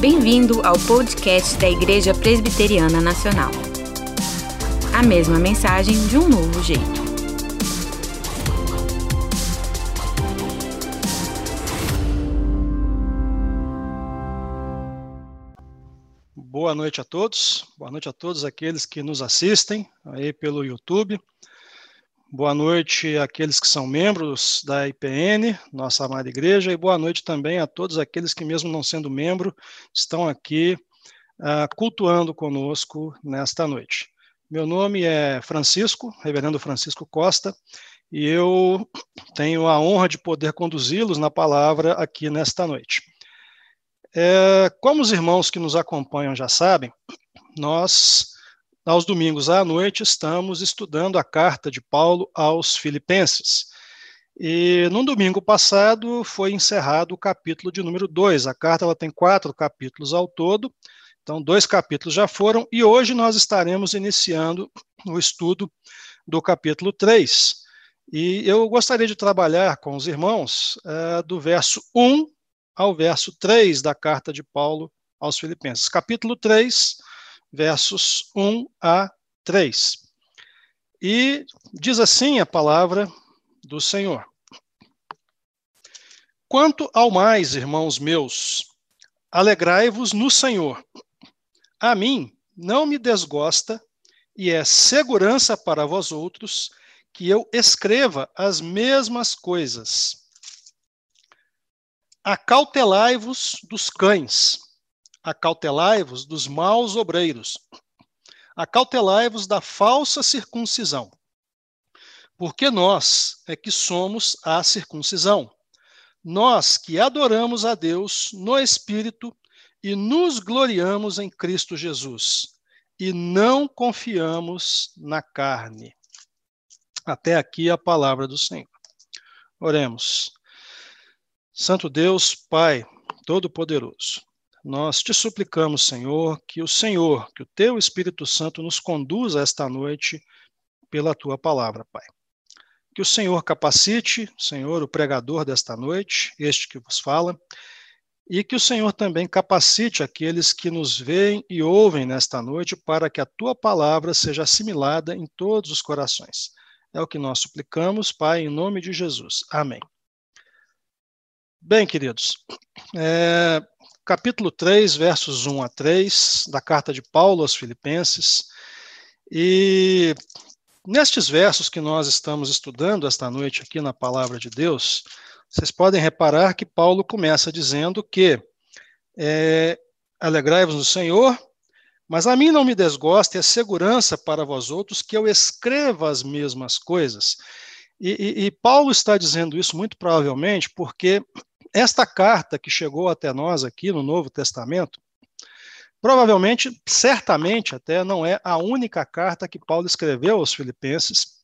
Bem-vindo ao podcast da Igreja Presbiteriana Nacional. A mesma mensagem de um novo jeito. Boa noite a todos. Boa noite a todos aqueles que nos assistem aí pelo YouTube. Boa noite àqueles que são membros da IPN, nossa amada igreja, e boa noite também a todos aqueles que, mesmo não sendo membro, estão aqui uh, cultuando conosco nesta noite. Meu nome é Francisco, Reverendo Francisco Costa, e eu tenho a honra de poder conduzi-los na palavra aqui nesta noite. É, como os irmãos que nos acompanham já sabem, nós aos domingos à noite, estamos estudando a carta de Paulo aos Filipenses. E no domingo passado foi encerrado o capítulo de número 2. A carta ela tem quatro capítulos ao todo, então dois capítulos já foram, e hoje nós estaremos iniciando o estudo do capítulo 3. E eu gostaria de trabalhar com os irmãos uh, do verso 1 ao verso 3 da carta de Paulo aos Filipenses. Capítulo 3, versos 1 a 3. E diz assim a palavra do Senhor: Quanto ao mais, irmãos meus, alegrai-vos no Senhor. A mim não me desgosta e é segurança para vós outros que eu escreva as mesmas coisas. Acautelai-vos dos cães acautelai-vos dos maus obreiros, acautelai-vos da falsa circuncisão, porque nós é que somos a circuncisão, nós que adoramos a Deus no Espírito e nos gloriamos em Cristo Jesus, e não confiamos na carne. Até aqui a palavra do Senhor. Oremos. Santo Deus, Pai Todo-Poderoso, nós te suplicamos, Senhor, que o Senhor, que o teu Espírito Santo nos conduza esta noite pela tua palavra, Pai. Que o Senhor capacite, Senhor, o pregador desta noite, este que vos fala, e que o Senhor também capacite aqueles que nos veem e ouvem nesta noite para que a tua palavra seja assimilada em todos os corações. É o que nós suplicamos, Pai, em nome de Jesus. Amém. Bem, queridos, é, capítulo 3, versos 1 a 3, da carta de Paulo aos Filipenses. E nestes versos que nós estamos estudando esta noite aqui na Palavra de Deus, vocês podem reparar que Paulo começa dizendo que é, alegrai-vos no Senhor, mas a mim não me desgosta e é segurança para vós outros que eu escreva as mesmas coisas. E, e, e Paulo está dizendo isso muito provavelmente porque esta carta que chegou até nós aqui no Novo Testamento, provavelmente, certamente até, não é a única carta que Paulo escreveu aos Filipenses.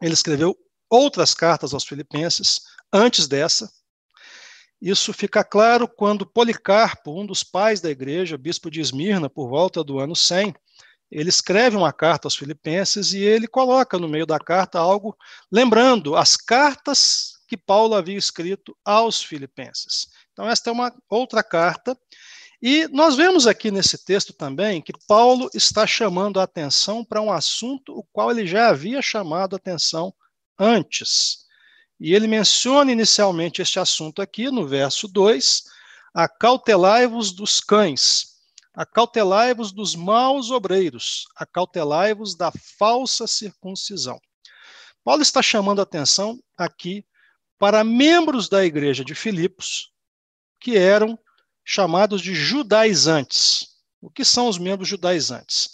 Ele escreveu outras cartas aos Filipenses antes dessa. Isso fica claro quando Policarpo, um dos pais da igreja, bispo de Esmirna, por volta do ano 100, ele escreve uma carta aos Filipenses e ele coloca no meio da carta algo lembrando as cartas que Paulo havia escrito aos Filipenses. Então, esta é uma outra carta. E nós vemos aqui nesse texto também que Paulo está chamando a atenção para um assunto o qual ele já havia chamado a atenção antes. E ele menciona inicialmente este assunto aqui no verso 2: Acautelai-vos dos cães, acautelai-vos dos maus obreiros, acautelai-vos da falsa circuncisão. Paulo está chamando a atenção aqui para membros da igreja de Filipos, que eram chamados de judaizantes. O que são os membros judaizantes?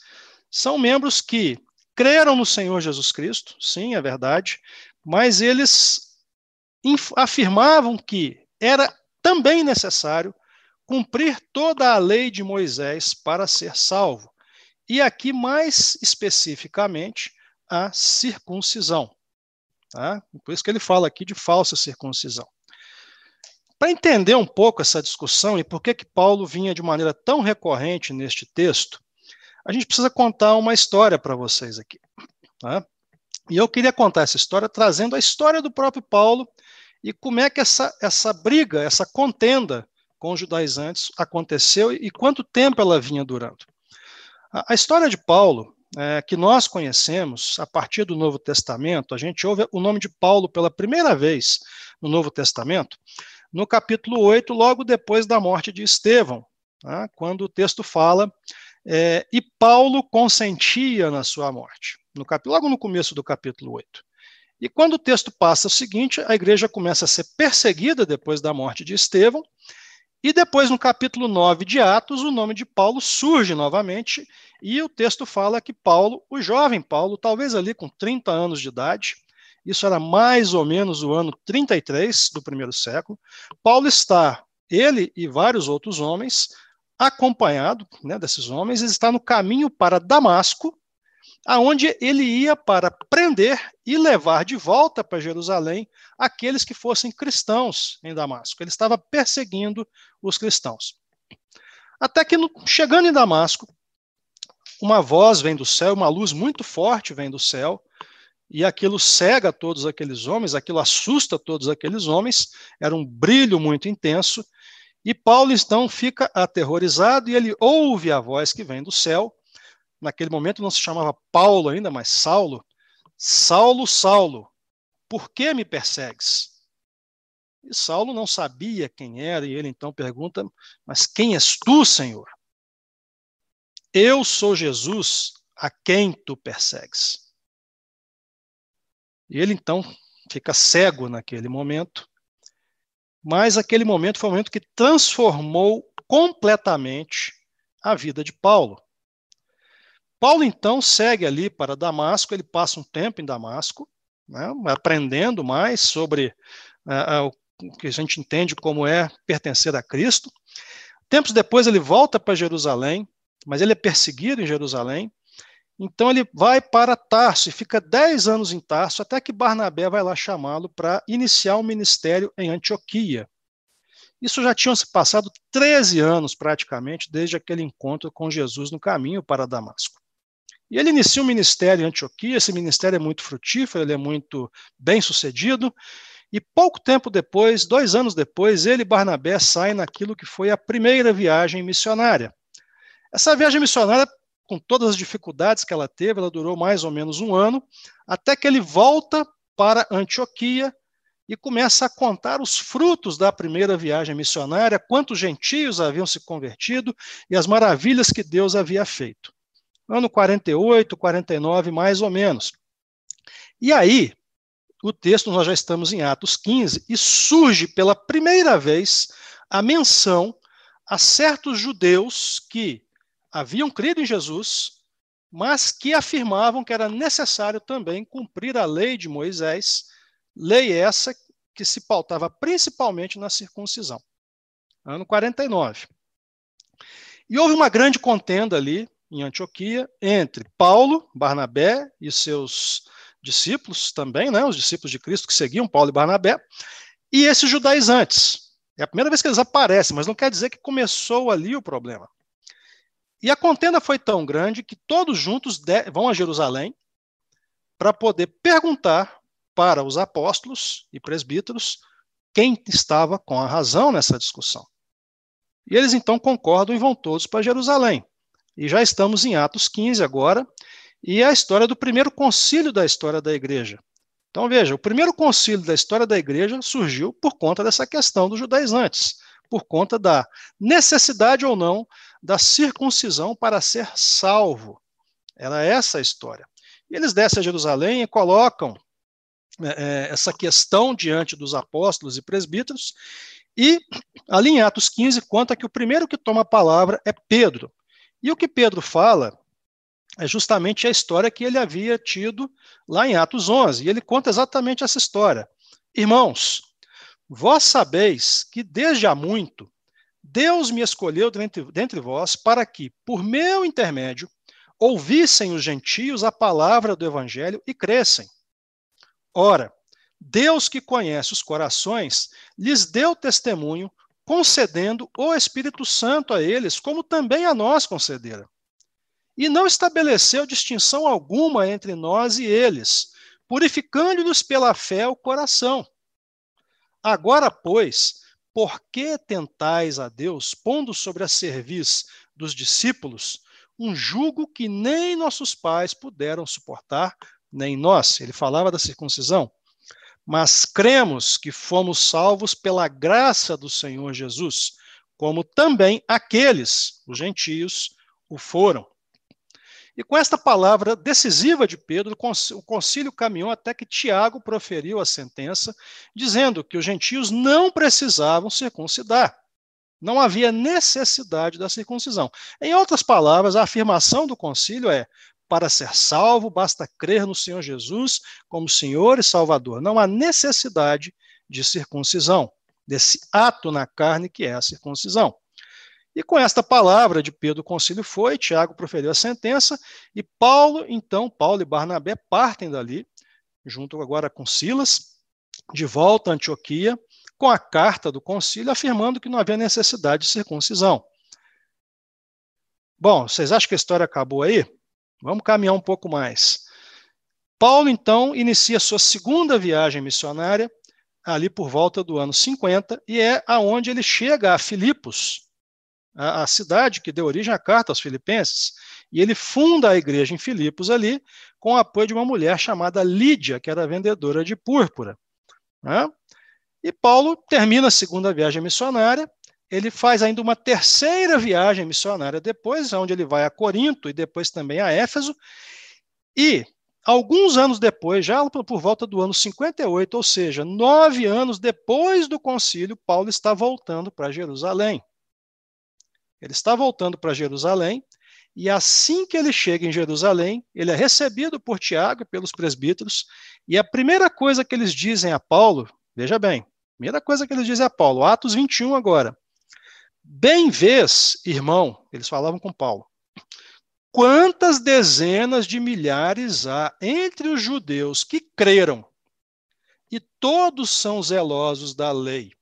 São membros que creram no Senhor Jesus Cristo, sim, é verdade, mas eles afirmavam que era também necessário cumprir toda a lei de Moisés para ser salvo. E aqui, mais especificamente, a circuncisão. Tá? Por isso que ele fala aqui de falsa circuncisão. Para entender um pouco essa discussão e por que, que Paulo vinha de maneira tão recorrente neste texto, a gente precisa contar uma história para vocês aqui. Tá? E eu queria contar essa história trazendo a história do próprio Paulo e como é que essa, essa briga, essa contenda com os judaizantes aconteceu e quanto tempo ela vinha durando. A, a história de Paulo, é, que nós conhecemos a partir do Novo Testamento, a gente ouve o nome de Paulo pela primeira vez no Novo Testamento, no capítulo 8, logo depois da morte de Estevão, né, quando o texto fala, é, e Paulo consentia na sua morte, no logo no começo do capítulo 8. E quando o texto passa o seguinte, a igreja começa a ser perseguida depois da morte de Estevão, e depois, no capítulo 9 de Atos, o nome de Paulo surge novamente, e o texto fala que Paulo, o jovem Paulo, talvez ali com 30 anos de idade, isso era mais ou menos o ano 33 do primeiro século, Paulo está, ele e vários outros homens, acompanhado né, desses homens, ele está no caminho para Damasco, aonde ele ia para prender e levar de volta para Jerusalém aqueles que fossem cristãos em Damasco. Ele estava perseguindo os cristãos. Até que, chegando em Damasco, uma voz vem do céu, uma luz muito forte vem do céu, e aquilo cega todos aqueles homens, aquilo assusta todos aqueles homens, era um brilho muito intenso, e Paulo então fica aterrorizado e ele ouve a voz que vem do céu, naquele momento não se chamava Paulo ainda, mas Saulo. Saulo, Saulo, por que me persegues? E Saulo não sabia quem era, e ele então pergunta: Mas quem és tu, Senhor? Eu sou Jesus a quem tu persegues. E ele então fica cego naquele momento, mas aquele momento foi um momento que transformou completamente a vida de Paulo. Paulo então segue ali para Damasco, ele passa um tempo em Damasco, né, aprendendo mais sobre uh, o que a gente entende como é pertencer a Cristo. Tempos depois ele volta para Jerusalém, mas ele é perseguido em Jerusalém. Então ele vai para Tarso e fica dez anos em Tarso, até que Barnabé vai lá chamá-lo para iniciar o um ministério em Antioquia. Isso já tinham se passado 13 anos praticamente desde aquele encontro com Jesus no caminho para Damasco. E ele inicia um ministério em Antioquia, esse ministério é muito frutífero, ele é muito bem sucedido, e pouco tempo depois, dois anos depois, ele e Barnabé saem naquilo que foi a primeira viagem missionária. Essa viagem missionária, com todas as dificuldades que ela teve, ela durou mais ou menos um ano, até que ele volta para Antioquia e começa a contar os frutos da primeira viagem missionária, quantos gentios haviam se convertido e as maravilhas que Deus havia feito ano 48, 49, mais ou menos. E aí, o texto, nós já estamos em Atos 15, e surge pela primeira vez a menção a certos judeus que haviam crido em Jesus, mas que afirmavam que era necessário também cumprir a lei de Moisés, lei essa que se pautava principalmente na circuncisão. Ano 49. E houve uma grande contenda ali em Antioquia entre Paulo, Barnabé e seus discípulos também, né, os discípulos de Cristo que seguiam Paulo e Barnabé, e esses judaizantes. É a primeira vez que eles aparecem, mas não quer dizer que começou ali o problema. E a contenda foi tão grande que todos juntos vão a Jerusalém para poder perguntar para os apóstolos e presbíteros quem estava com a razão nessa discussão. E eles então concordam e vão todos para Jerusalém. E já estamos em Atos 15 agora, e é a história do primeiro concílio da história da igreja. Então veja, o primeiro concílio da história da igreja surgiu por conta dessa questão dos judaizantes, por conta da necessidade ou não da circuncisão para ser salvo. Era essa a história. E eles descem a Jerusalém e colocam é, é essa questão diante dos apóstolos e presbíteros, e ali em Atos 15 conta que o primeiro que toma a palavra é Pedro. E o que Pedro fala é justamente a história que ele havia tido lá em Atos 11. E ele conta exatamente essa história. Irmãos, vós sabeis que desde há muito Deus me escolheu dentre, dentre vós para que, por meu intermédio, ouvissem os gentios a palavra do evangelho e crescem. Ora, Deus que conhece os corações, lhes deu testemunho concedendo o Espírito Santo a eles, como também a nós concedera. E não estabeleceu distinção alguma entre nós e eles, purificando-nos pela fé o coração. Agora, pois, por que tentais a Deus, pondo sobre a cerviz dos discípulos um jugo que nem nossos pais puderam suportar, nem nós? Ele falava da circuncisão. Mas cremos que fomos salvos pela graça do Senhor Jesus, como também aqueles, os gentios, o foram. E com esta palavra decisiva de Pedro, o concílio caminhou até que Tiago proferiu a sentença, dizendo que os gentios não precisavam circuncidar. Não havia necessidade da circuncisão. Em outras palavras, a afirmação do concílio é: para ser salvo, basta crer no Senhor Jesus como Senhor e Salvador. Não há necessidade de circuncisão, desse ato na carne que é a circuncisão. E com esta palavra de Pedro, o concílio foi, Tiago proferiu a sentença, e Paulo, então, Paulo e Barnabé partem dali, junto agora com Silas, de volta a Antioquia, com a carta do concílio afirmando que não havia necessidade de circuncisão. Bom, vocês acham que a história acabou aí? Vamos caminhar um pouco mais. Paulo, então, inicia sua segunda viagem missionária, ali por volta do ano 50, e é aonde ele chega a Filipos, a, a cidade que deu origem à carta aos Filipenses, e ele funda a igreja em Filipos ali, com o apoio de uma mulher chamada Lídia, que era vendedora de púrpura. Né? E Paulo termina a segunda viagem missionária, ele faz ainda uma terceira viagem missionária depois, onde ele vai a Corinto e depois também a Éfeso, e alguns anos depois, já por volta do ano 58, ou seja, nove anos depois do concílio, Paulo está voltando para Jerusalém. Ele está voltando para Jerusalém, e assim que ele chega em Jerusalém, ele é recebido por Tiago e pelos presbíteros, e a primeira coisa que eles dizem a Paulo, veja bem, primeira coisa que eles dizem a Paulo, Atos 21 agora. Bem vês, irmão, eles falavam com Paulo, quantas dezenas de milhares há entre os judeus que creram, e todos são zelosos da lei.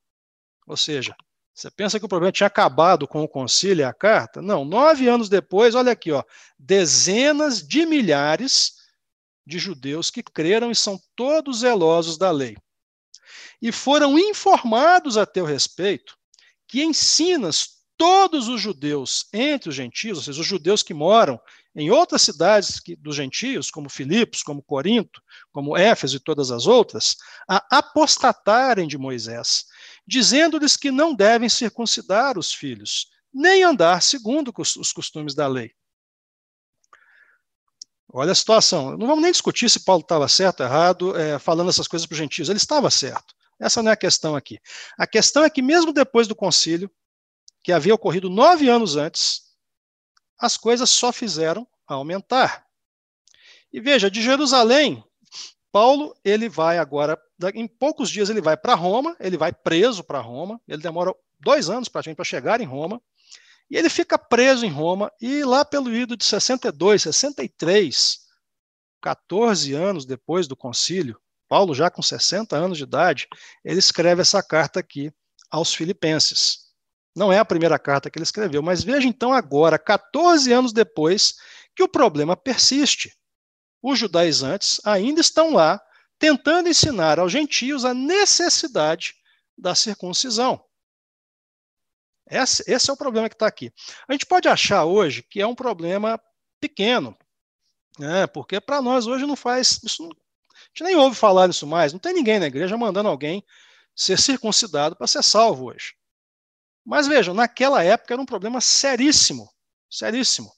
Ou seja, você pensa que o problema tinha acabado com o concílio e a carta? Não, nove anos depois, olha aqui, ó, dezenas de milhares de judeus que creram e são todos zelosos da lei. E foram informados a teu respeito que ensinas todos os judeus entre os gentios, ou seja, os judeus que moram em outras cidades dos gentios, como Filipos, como Corinto, como Éfeso e todas as outras, a apostatarem de Moisés dizendo-lhes que não devem circuncidar os filhos, nem andar segundo os costumes da lei. Olha a situação. Não vamos nem discutir se Paulo estava certo ou errado, é, falando essas coisas para os gentios. Ele estava certo. Essa não é a questão aqui. A questão é que, mesmo depois do concílio, que havia ocorrido nove anos antes, as coisas só fizeram aumentar. E veja, de Jerusalém, Paulo ele vai agora em poucos dias ele vai para Roma, ele vai preso para Roma, ele demora dois anos praticamente para chegar em Roma, e ele fica preso em Roma, e lá pelo ido de 62, 63, 14 anos depois do concílio, Paulo já com 60 anos de idade, ele escreve essa carta aqui aos filipenses. Não é a primeira carta que ele escreveu, mas veja então agora, 14 anos depois, que o problema persiste. Os judaizantes ainda estão lá tentando ensinar aos gentios a necessidade da circuncisão. Esse, esse é o problema que está aqui. A gente pode achar hoje que é um problema pequeno, né, porque para nós hoje não faz. Isso a gente nem ouve falar disso mais. Não tem ninguém na igreja mandando alguém ser circuncidado para ser salvo hoje. Mas vejam, naquela época era um problema seríssimo, seríssimo.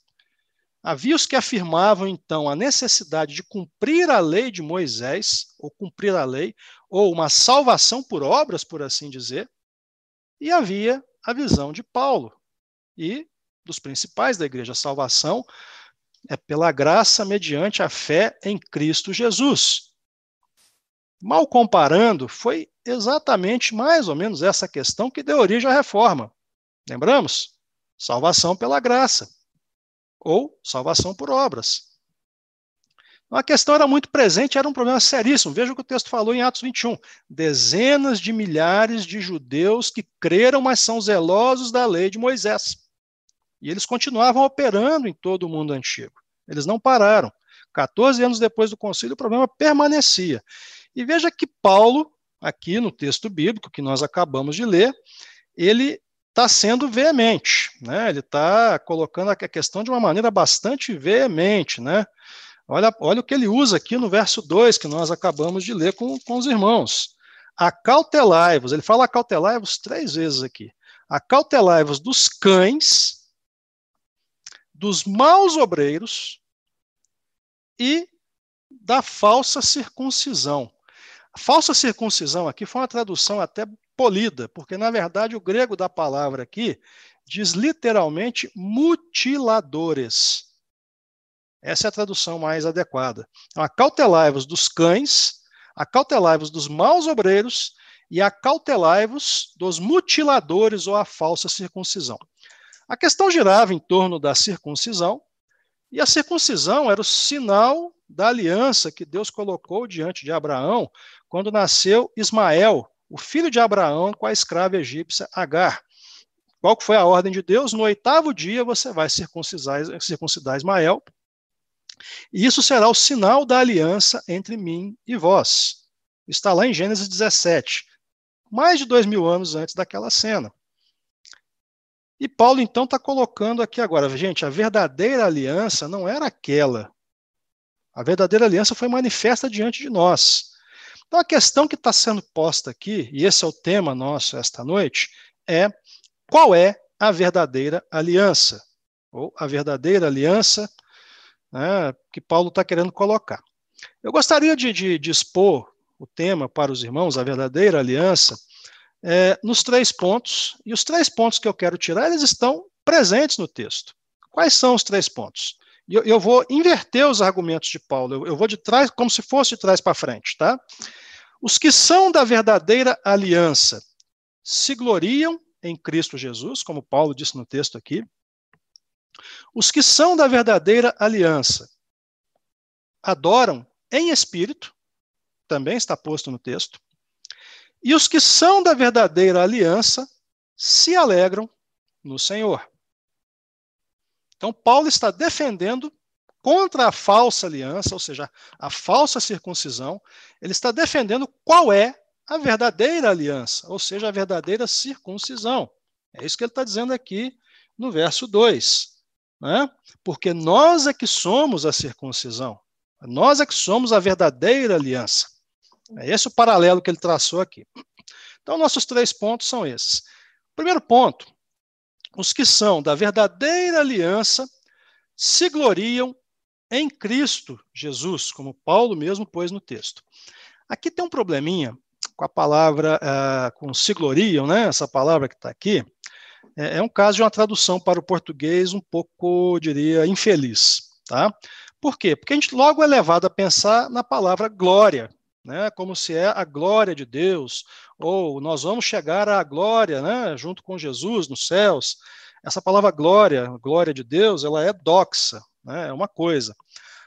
Havia os que afirmavam, então, a necessidade de cumprir a lei de Moisés, ou cumprir a lei, ou uma salvação por obras, por assim dizer, e havia a visão de Paulo e dos principais da igreja. A salvação é pela graça mediante a fé em Cristo Jesus. Mal comparando, foi exatamente mais ou menos essa questão que deu origem à reforma. Lembramos? Salvação pela graça ou salvação por obras. Então, a questão era muito presente, era um problema seríssimo. Veja o que o texto falou em Atos 21. Dezenas de milhares de judeus que creram, mas são zelosos da lei de Moisés. E eles continuavam operando em todo o mundo antigo. Eles não pararam. 14 anos depois do concílio, o problema permanecia. E veja que Paulo, aqui no texto bíblico que nós acabamos de ler, ele está sendo veemente, né? Ele está colocando a questão de uma maneira bastante veemente, né? Olha, olha o que ele usa aqui no verso 2, que nós acabamos de ler com, com os irmãos. Acautelai-vos, ele fala acautelai-vos três vezes aqui. Acautelai-vos dos cães, dos maus obreiros e da falsa circuncisão. Falsa circuncisão aqui foi uma tradução até polida, porque na verdade o grego da palavra aqui diz literalmente mutiladores. Essa é a tradução mais adequada. Então, acautelai-vos dos cães, acautelai-vos dos maus obreiros e acautelai-vos dos mutiladores ou a falsa circuncisão. A questão girava em torno da circuncisão, e a circuncisão era o sinal da aliança que Deus colocou diante de Abraão quando nasceu Ismael, o filho de Abraão, com a escrava egípcia Agar. Qual foi a ordem de Deus? No oitavo dia você vai circuncidar, circuncidar Ismael, e isso será o sinal da aliança entre mim e vós. Está lá em Gênesis 17, mais de dois mil anos antes daquela cena. E Paulo então está colocando aqui agora, gente, a verdadeira aliança não era aquela. A verdadeira aliança foi manifesta diante de nós. Então a questão que está sendo posta aqui, e esse é o tema nosso esta noite, é qual é a verdadeira aliança? Ou a verdadeira aliança né, que Paulo está querendo colocar. Eu gostaria de, de, de, expor o tema para os irmãos, a verdadeira aliança, é, nos três pontos, e os três pontos que eu quero tirar, eles estão presentes no texto. Quais são os três pontos? Eu, eu vou inverter os argumentos de Paulo, eu, eu vou de trás, como se fosse de trás para frente, tá? Os que são da verdadeira aliança se gloriam em Cristo Jesus, como Paulo disse no texto aqui, os que são da verdadeira aliança adoram em espírito, também está posto no texto, e os que são da verdadeira aliança se alegram no Senhor. Então, Paulo está defendendo contra a falsa aliança, ou seja, a falsa circuncisão, ele está defendendo qual é a verdadeira aliança, ou seja, a verdadeira circuncisão. É isso que ele está dizendo aqui no verso 2 né? porque nós é que somos a circuncisão, nós é que somos a verdadeira aliança. É esse o paralelo que ele traçou aqui. Então, nossos três pontos são esses. Primeiro ponto: os que são da verdadeira aliança se gloriam em Cristo Jesus, como Paulo mesmo pôs no texto. Aqui tem um probleminha com a palavra, uh, com se gloriam, né? Essa palavra que está aqui é, é um caso de uma tradução para o português um pouco, diria, infeliz. Tá? Por quê? Porque a gente logo é levado a pensar na palavra glória, né, como se é a glória de Deus, ou nós vamos chegar à glória né, junto com Jesus nos céus. Essa palavra glória, glória de Deus, ela é doxa, né, é uma coisa.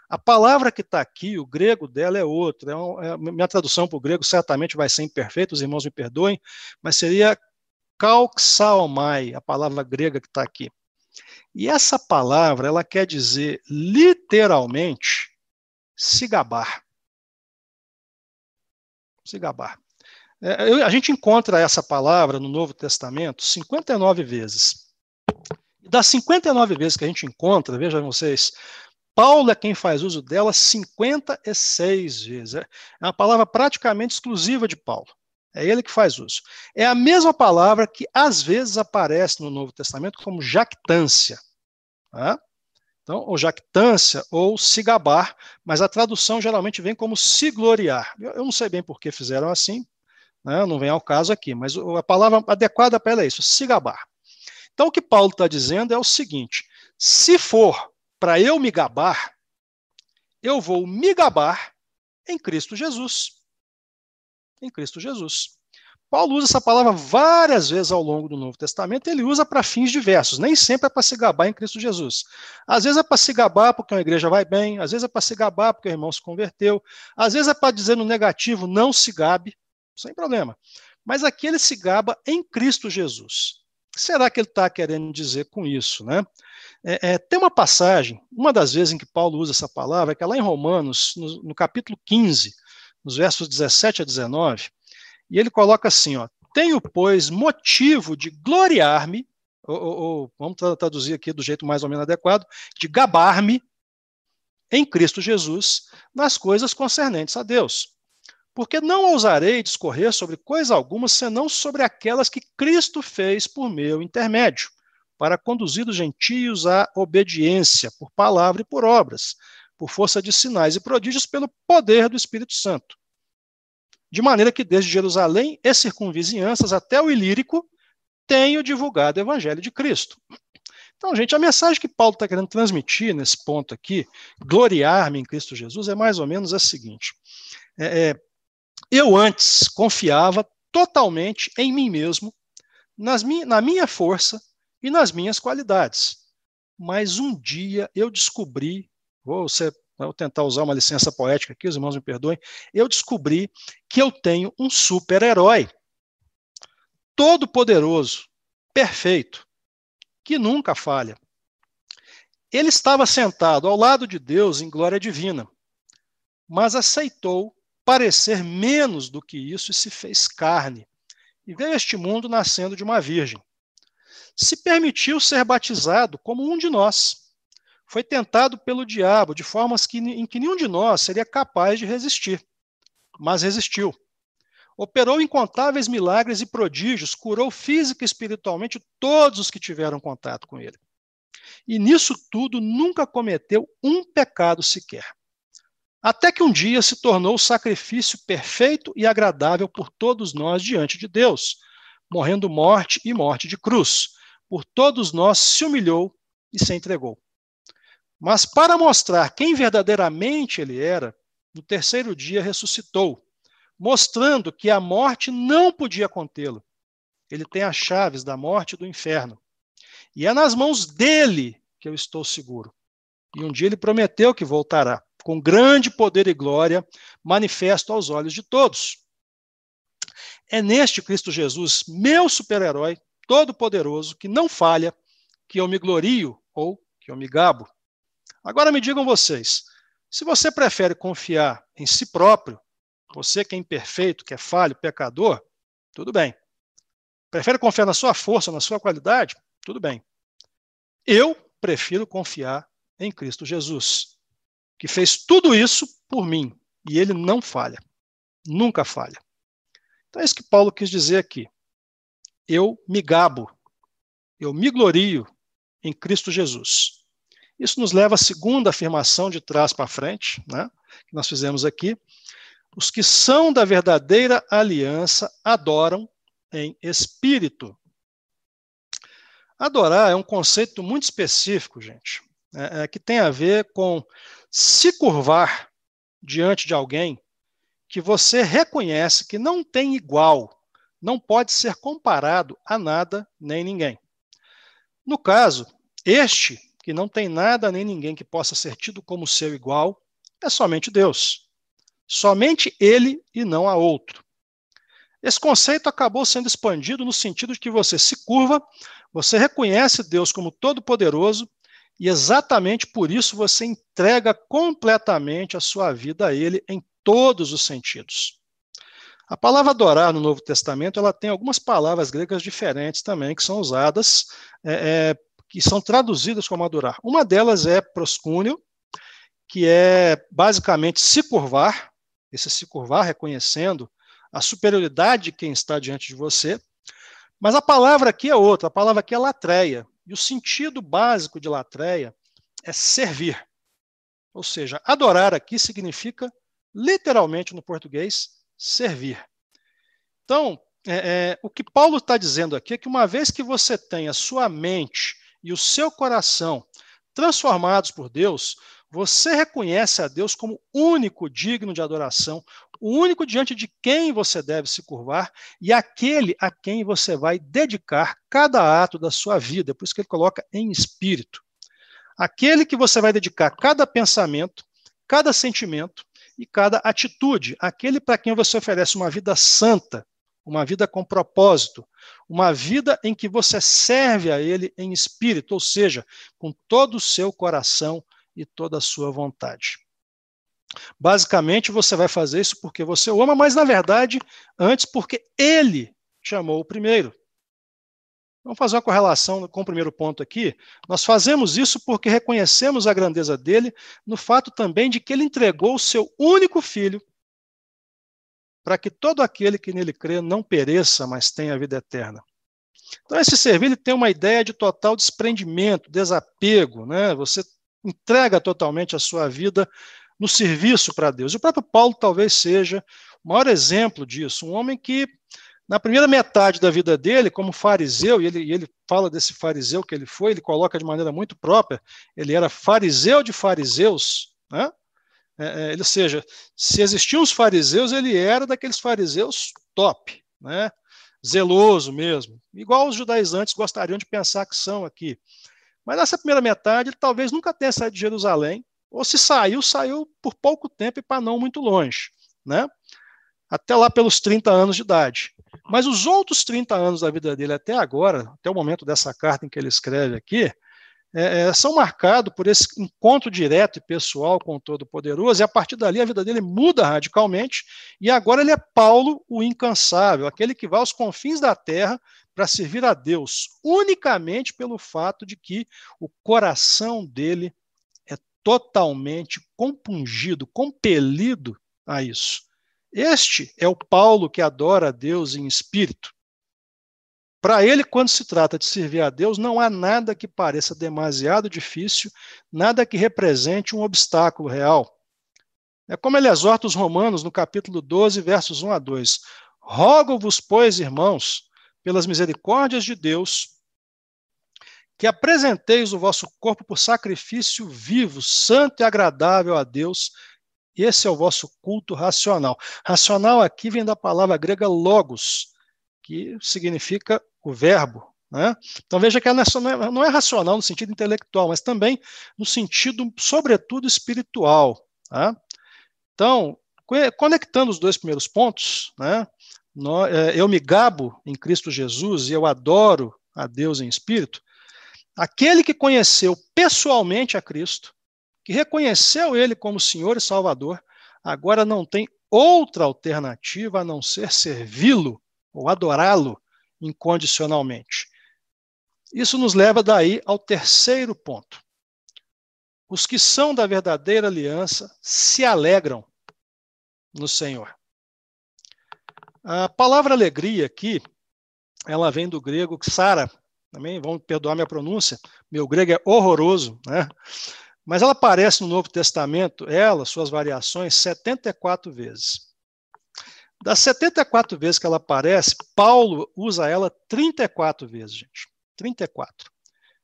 A palavra que está aqui, o grego dela é outra. É, um, é minha tradução para o grego certamente vai ser imperfeita, os irmãos me perdoem, mas seria kalksaomai, a palavra grega que está aqui. E essa palavra, ela quer dizer literalmente se gabar. Se gabar. É, eu, a gente encontra essa palavra no Novo Testamento 59 vezes. Das 59 vezes que a gente encontra, vejam vocês, Paulo é quem faz uso dela 56 vezes. É uma palavra praticamente exclusiva de Paulo. É ele que faz uso. É a mesma palavra que às vezes aparece no Novo Testamento como jactância. Tá? Então, ou jactância ou se gabar, mas a tradução geralmente vem como se gloriar. Eu, não sei bem por que fizeram assim, né? não vem ao caso aqui, mas a palavra adequada para ela é isso, se gabar. Então, o que Paulo está dizendo é o seguinte: se for para eu me gabar, eu vou me gabar em Cristo Jesus em Cristo Jesus. Paulo usa essa palavra várias vezes ao longo do Novo Testamento, ele usa para fins diversos, nem sempre é para se gabar em Cristo Jesus. Às vezes é para se gabar porque uma igreja vai bem, às vezes é para se gabar porque o irmão se converteu, às vezes é para dizer no negativo, não se gabe, sem problema. Mas aqui ele se gaba em Cristo Jesus. Será que ele está querendo dizer com isso? Né? É, é, tem uma passagem, uma das vezes em que Paulo usa essa palavra, que é lá em Romanos, no, no capítulo 15, nos versos 17 a 19, E ele coloca assim, ó, tenho, pois, motivo de gloriar-me, ou, ou, ou, vamos traduzir aqui do jeito mais ou menos adequado, de gabar-me em Cristo Jesus nas coisas concernentes a Deus. Porque não ousarei discorrer sobre coisa alguma senão sobre aquelas que Cristo fez por meu intermédio, para conduzir os gentios à obediência, por palavra e por obras, por força de sinais e prodígios, pelo poder do Espírito Santo. De maneira que desde Jerusalém e circunvizinhanças até o Ilírico, tenho divulgado o Evangelho de Cristo. Então, gente, a mensagem que Paulo está querendo transmitir nesse ponto aqui, gloriar-me em Cristo Jesus, é mais ou menos a seguinte: é, é, eu antes confiava totalmente em mim mesmo, nas mi na minha força e nas minhas qualidades. Mas um dia eu descobri, vou, ser, vou tentar usar uma licença poética aqui, os irmãos me perdoem, eu descobri que eu tenho um super-herói, todo-poderoso, perfeito, que nunca falha. Ele estava sentado ao lado de Deus em glória divina, mas aceitou parecer menos do que isso e se fez carne, e veio este mundo nascendo de uma virgem. Se permitiu ser batizado como um de nós. Foi tentado pelo diabo de formas que, em que nenhum de nós seria capaz de resistir, mas resistiu. Operou incontáveis milagres e prodígios, curou física e espiritualmente todos os que tiveram contato com ele. E nisso tudo nunca cometeu um pecado sequer. Até que um dia se tornou o sacrifício perfeito e agradável por todos nós diante de Deus, morrendo morte e morte de cruz. Por todos nós se humilhou e se entregou. Mas para mostrar quem verdadeiramente ele era, no terceiro dia ressuscitou, mostrando que a morte não podia contê-lo. Ele tem as chaves da morte e do inferno. E é nas mãos dele que eu estou seguro. E um dia ele prometeu que voltará, com grande poder e glória, manifesto aos olhos de todos. É neste Cristo Jesus, meu super-herói, todo-poderoso, que não falha, que eu me glorio ou que eu me gabo. Agora me digam vocês, se você prefere confiar em si próprio você que é imperfeito, que é falho, pecador, tudo bem. Prefere confiar na sua força, na sua qualidade? Tudo bem. Eu prefiro confiar em Cristo Jesus, que fez tudo isso por mim e ele não falha. Nunca falha. Então é isso que Paulo quis dizer aqui. Eu me gabo, eu me glorio em Cristo Jesus. Isso nos leva à segunda afirmação de trás para frente, né, que nós fizemos aqui, os que são da verdadeira aliança adoram em espírito. Adorar é um conceito muito específico, gente, é, é, que tem a ver com se curvar diante de alguém que você reconhece que não tem igual, não pode ser comparado a nada nem ninguém. No caso, este, que não tem nada nem ninguém que possa ser tido como seu igual, é somente Deus. Somente ele e não a outro. Esse conceito acabou sendo expandido no sentido de que você se curva, você reconhece Deus como todo-poderoso e exatamente por isso você entrega completamente a sua vida a Ele em todos os sentidos. A palavra adorar no Novo Testamento ela tem algumas palavras gregas diferentes também que são usadas, é, é, que são traduzidas como adorar. Uma delas é proscúnio, que é basicamente se curvar, esse se curvar reconhecendo a superioridade de quem está diante de você. Mas a palavra aqui é outra, a palavra aqui é latreia. E o sentido básico de latreia é servir. Ou seja, adorar aqui significa, literalmente no português, servir. Então, é, é, o que Paulo está dizendo aqui é que uma vez que você tem a sua mente e o seu coração transformados por Deus, você reconhece a Deus como único digno de adoração, o único diante de quem você deve se curvar e aquele a quem você vai dedicar cada ato da sua vida. Por isso que ele coloca em espírito. Aquele que você vai dedicar cada pensamento, cada sentimento e cada atitude. Aquele para quem você oferece uma vida santa, uma vida com propósito, uma vida em que você serve a Ele em espírito, ou seja, com todo o seu coração, e toda a sua vontade. Basicamente, você vai fazer isso porque você o ama, mas na verdade, antes porque ele chamou o primeiro. Vamos fazer uma correlação com o primeiro ponto aqui. Nós fazemos isso porque reconhecemos a grandeza dele no fato também de que ele entregou o seu único filho para que todo aquele que nele crê não pereça, mas tenha a vida eterna. Então, esse servir tem uma ideia de total desprendimento, desapego, né? Você entrega totalmente a sua vida no serviço para Deus. E o próprio Paulo talvez seja o maior exemplo disso, um homem que, na primeira metade da vida dele, como fariseu, e ele, e ele fala desse fariseu que ele foi, ele coloca de maneira muito própria, ele era fariseu de fariseus, né? É, é, ou seja, se existiam os fariseus, ele era daqueles fariseus top, né? zeloso mesmo, igual os judaizantes gostariam de pensar que são aqui. Mas nessa primeira metade, ele talvez nunca tenha saído de Jerusalém, ou se saiu, saiu por pouco tempo e para não muito longe, né? Até lá pelos 30 anos de idade. Mas os outros 30 anos da vida dele até agora, até o momento dessa carta em que ele escreve aqui, é, é, são marcados por esse encontro direto e pessoal com o Todo-Poderoso, e a partir dali a vida dele muda radicalmente, e agora ele é Paulo, o incansável, aquele que vai aos confins da terra para servir a Deus, unicamente pelo fato de que o coração dele é totalmente compungido, compelido a isso. Este é o Paulo que adora a Deus em espírito. Para ele, quando se trata de servir a Deus, não há nada que pareça demasiado difícil, nada que represente um obstáculo real. É como ele exorta os romanos no capítulo 12, versos 1 a 2. Rogo-vos, pois, irmãos, pelas misericórdias de Deus, que apresenteis o vosso corpo por sacrifício vivo, santo e agradável a Deus. Esse é o vosso culto racional. Racional aqui vem da palavra grega logos, que significa o verbo. Né? Então veja que ela é não é racional no sentido intelectual, mas também no sentido, sobretudo, espiritual. Tá? Então, conectando os dois primeiros pontos, né, é, eu me gabo em Cristo Jesus e eu adoro a Deus em espírito, aquele que conheceu pessoalmente a Cristo, que reconheceu Ele como Senhor e Salvador, agora não tem outra alternativa a não ser servi-lo ou adorá-lo incondicionalmente. Isso nos leva daí ao terceiro ponto. Os que são da verdadeira aliança se alegram no Senhor. A palavra alegria aqui, ela vem do grego Sara, também vão perdoar minha pronúncia, meu grego é horroroso, né? Mas ela aparece no Novo Testamento, ela, suas variações, 74 vezes. Das 74 vezes que ela aparece, Paulo usa ela 34 vezes, gente. 34.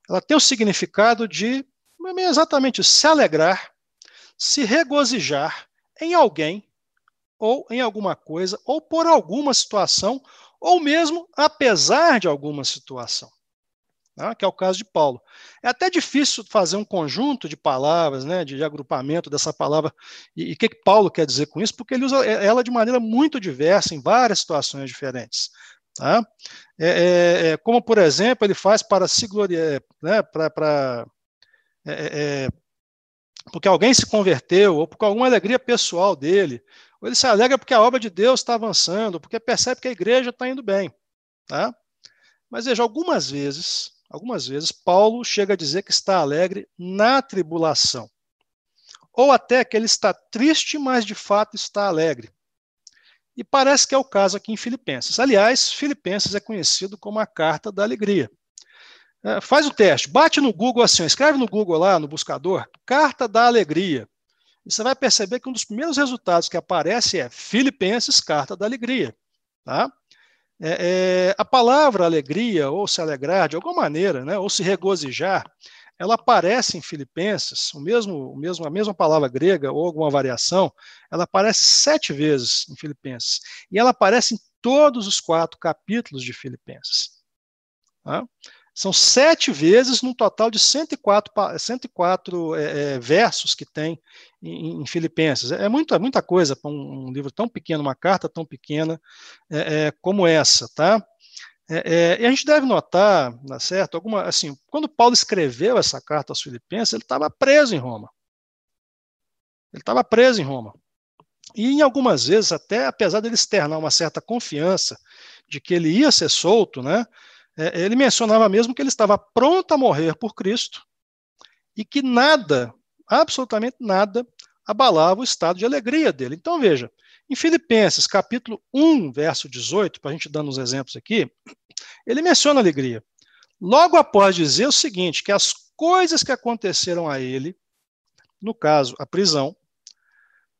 Ela tem o significado de exatamente se alegrar, se regozijar em alguém, ou em alguma coisa, ou por alguma situação, ou mesmo apesar de alguma situação né, que é o caso de Paulo. É até difícil fazer um conjunto de palavras, né, de, de agrupamento dessa palavra, e o que, que Paulo quer dizer com isso, porque ele usa ela de maneira muito diversa, em várias situações diferentes. Tá? É, é, é, como, por exemplo, ele faz para se gloriar, né, para, é, é, é, porque alguém se converteu, ou por alguma alegria pessoal dele, ou ele se alegra porque a obra de Deus está avançando, porque percebe que a igreja está indo bem. Tá? Mas veja, algumas vezes Algumas vezes, Paulo chega a dizer que está alegre na tribulação. Ou até que ele está triste, mas de fato está alegre. E parece que é o caso aqui em Filipenses. Aliás, Filipenses é conhecido como a carta da alegria. É, faz o teste, bate no Google assim, escreve no Google lá, no buscador, carta da alegria. E você vai perceber que um dos primeiros resultados que aparece é Filipenses, carta da alegria. Tá? É, é, a palavra alegria, ou se alegrar de alguma maneira, né, ou se regozijar, ela aparece em Filipenses, o mesmo, o mesmo, a mesma palavra grega, ou alguma variação, ela aparece sete vezes em Filipenses. E ela aparece em todos os quatro capítulos de Filipenses. Tá? São sete vezes num total de 104, 104 é, é, versos que tem em, em Filipenses. É muita, muita coisa para um, um, livro tão pequeno, uma carta tão pequena é, é como essa, tá? É, é, e a gente deve notar, tá certo? Alguma, assim, quando Paulo escreveu essa carta aos Filipenses, ele estava preso em Roma. Ele estava preso em Roma. E em algumas vezes, até apesar dele externar uma certa confiança de que ele ia ser solto, né, é, ele mencionava mesmo que ele estava pronto a morrer por Cristo e que nada, absolutamente nada, abalava o estado de alegria dele. Então veja, em Filipenses capítulo 1, verso 18, para a gente dar uns exemplos aqui, ele menciona alegria. Logo após dizer o seguinte, que as coisas que aconteceram a ele, no caso, a prisão,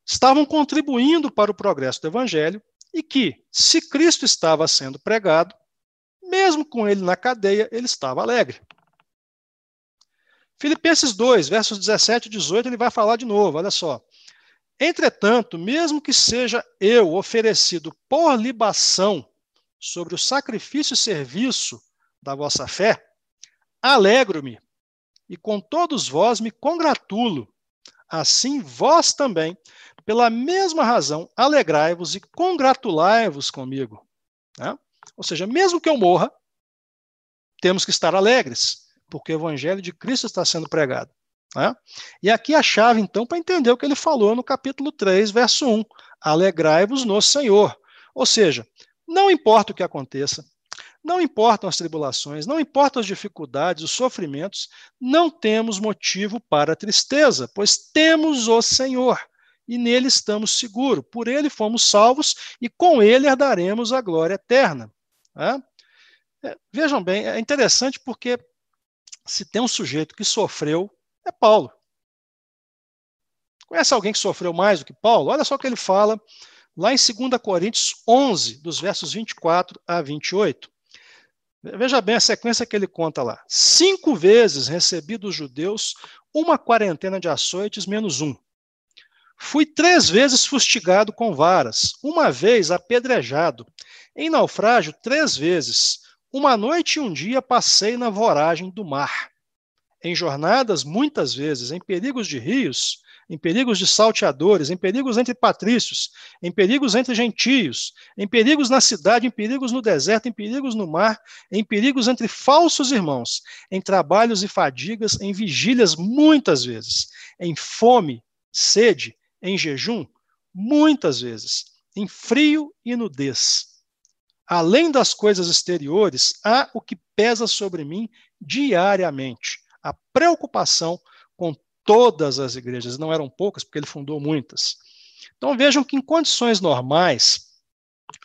estavam contribuindo para o progresso do evangelho e que, se Cristo estava sendo pregado, mesmo com ele na cadeia, ele estava alegre. Filipenses 2, versos 17 e 18, ele vai falar de novo, olha só. Entretanto, mesmo que seja eu oferecido por libação sobre o sacrifício e serviço da vossa fé, alegro-me e com todos vós me congratulo. Assim vós também, pela mesma razão, alegrai-vos e congratulai-vos comigo. Né? Ou seja, mesmo que eu morra, temos que estar alegres, porque o evangelho de Cristo está sendo pregado. Né? E aqui a chave, então, para entender o que ele falou no capítulo 3, verso 1. Alegrai-vos no Senhor. Ou seja, não importa o que aconteça, não importam as tribulações, não importam as dificuldades, os sofrimentos, não temos motivo para tristeza, pois temos o Senhor e nele estamos seguros. Por ele fomos salvos e com ele herdaremos a glória eterna. É, vejam bem, é interessante porque se tem um sujeito que sofreu, é Paulo. Conhece alguém que sofreu mais do que Paulo? Olha só o que ele fala lá em 2 Coríntios 11, dos versos 24 a 28. Veja bem a sequência que ele conta lá. Cinco vezes recebi dos judeus uma quarentena de açoites menos um. Fui três vezes fustigado com varas, uma vez apedrejado. Em naufrágio, três vezes. Uma noite e um dia passei na voragem do mar. Em jornadas, muitas vezes, em perigos de rios, em perigos de salteadores, em perigos entre patrícios, em perigos entre gentios, em perigos na cidade, em perigos no deserto, em perigos no mar, em perigos entre falsos irmãos, em trabalhos e fadigas, em vigílias muitas vezes, em fome, sede, em jejum, muitas vezes, em frio e nudez. Além das coisas exteriores, há o que pesa sobre mim diariamente: a preocupação com todas as igrejas, não eram poucas, porque ele fundou muitas. Então vejam que em condições normais,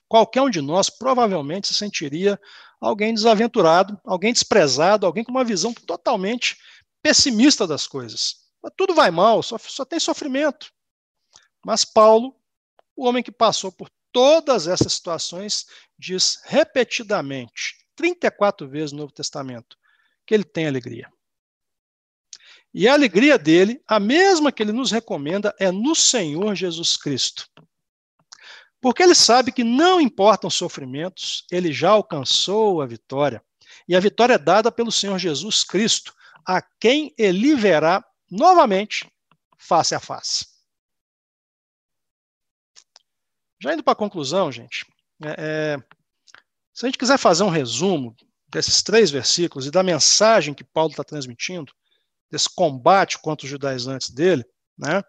qualquer um de nós provavelmente se sentiria alguém desaventurado, alguém desprezado, alguém com uma visão totalmente pessimista das coisas. Tudo vai mal, só, só tem sofrimento. Mas Paulo, o homem que passou por todas essas situações, diz repetidamente, 34 vezes no Novo Testamento, que ele tem alegria. E a alegria dele, a mesma que ele nos recomenda, é no Senhor Jesus Cristo. Porque ele sabe que não importam os sofrimentos, ele já alcançou a vitória. E a vitória é dada pelo Senhor Jesus Cristo, a quem ele verá novamente face a face. Já indo para a conclusão, gente, é, é, se a gente quiser fazer um resumo desses três versículos e da mensagem que Paulo está transmitindo, desse combate contra os judaizantes dele, né?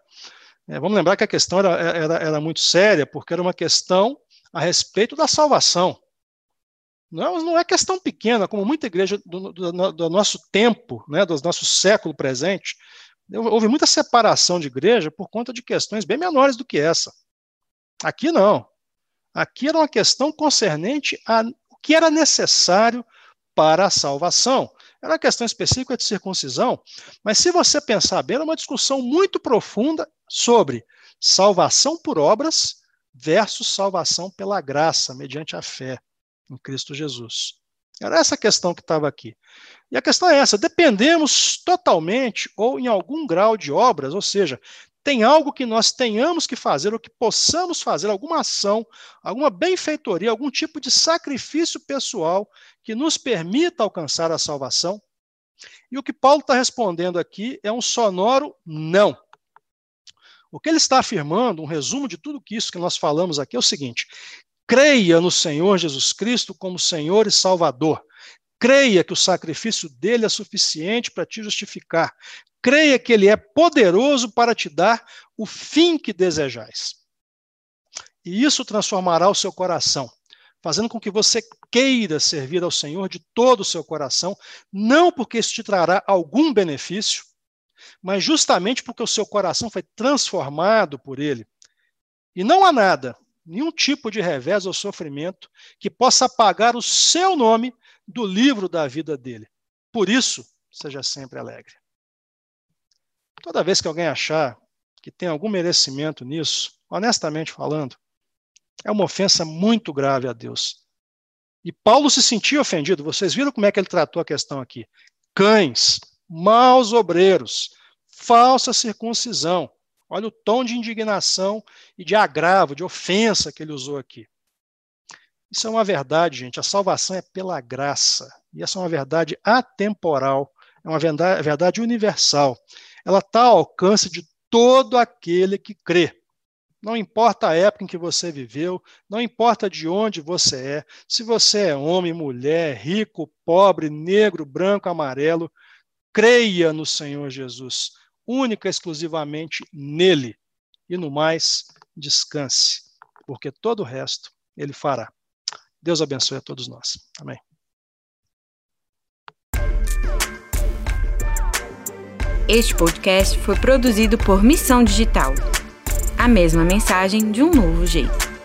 É, vamos lembrar que a questão era, era, era, muito séria, porque era uma questão a respeito da salvação. Não, não é questão pequena, como muita igreja do, do, do nosso tempo, né, do nosso século presente, houve muita separação de igreja por conta de questões bem menores do que essa. Aqui não. Aqui era uma questão concernente a o que era necessário para a salvação. Era uma questão específica de circuncisão, mas se você pensar bem, era uma discussão muito profunda sobre salvação por obras versus salvação pela graça, mediante a fé em Cristo Jesus. Era essa a questão que estava aqui. E a questão é essa: dependemos totalmente ou em algum grau de obras, ou seja, tem algo que nós tenhamos que fazer ou que possamos fazer, alguma ação, alguma benfeitoria, algum tipo de sacrifício pessoal que nos permita alcançar a salvação? E o que Paulo está respondendo aqui é um sonoro não. O que ele está afirmando, um resumo de tudo isso que nós falamos aqui, é o seguinte: creia no Senhor Jesus Cristo como Senhor e Salvador. Creia que o sacrifício dele é suficiente para te justificar. Creia que ele é poderoso para te dar o fim que desejais. E isso transformará o seu coração, fazendo com que você queira servir ao Senhor de todo o seu coração, não porque isso te trará algum benefício, mas justamente porque o seu coração foi transformado por ele. E não há nada, nenhum tipo de revés ou sofrimento que possa apagar o seu nome do livro da vida dele. Por isso, seja sempre alegre. Toda vez que alguém achar que tem algum merecimento nisso, honestamente falando, é uma ofensa muito grave a Deus. E Paulo se sentia ofendido. Vocês viram como é que ele tratou a questão aqui? Cães, maus obreiros, falsa circuncisão. Olha o tom de indignação e de agravo, de ofensa que ele usou aqui. Isso é uma verdade, gente. A salvação é pela graça. E essa é uma verdade atemporal, é uma verdade universal. Ela está ao alcance de todo aquele que crê. Não importa a época em que você viveu, não importa de onde você é, se você é homem, mulher, rico, pobre, negro, branco, amarelo, creia no Senhor Jesus, única e exclusivamente nele. E no mais, descanse, porque todo o resto ele fará. Deus abençoe a todos nós. Amém. Este podcast foi produzido por Missão Digital a mesma mensagem de um novo jeito.